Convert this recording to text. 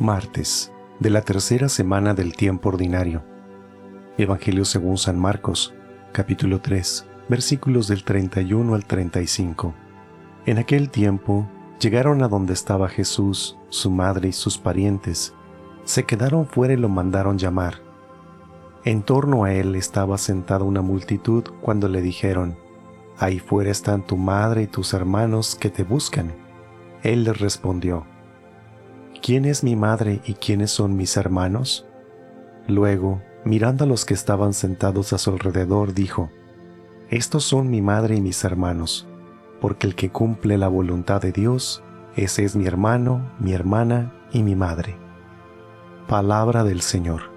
Martes de la tercera semana del tiempo ordinario. Evangelio según San Marcos, capítulo 3, versículos del 31 al 35. En aquel tiempo llegaron a donde estaba Jesús, su madre y sus parientes. Se quedaron fuera y lo mandaron llamar. En torno a él estaba sentada una multitud cuando le dijeron, Ahí fuera están tu madre y tus hermanos que te buscan. Él les respondió, ¿quién es mi madre y quiénes son mis hermanos? Luego, mirando a los que estaban sentados a su alrededor, dijo, Estos son mi madre y mis hermanos, porque el que cumple la voluntad de Dios, ese es mi hermano, mi hermana y mi madre. Palabra del Señor.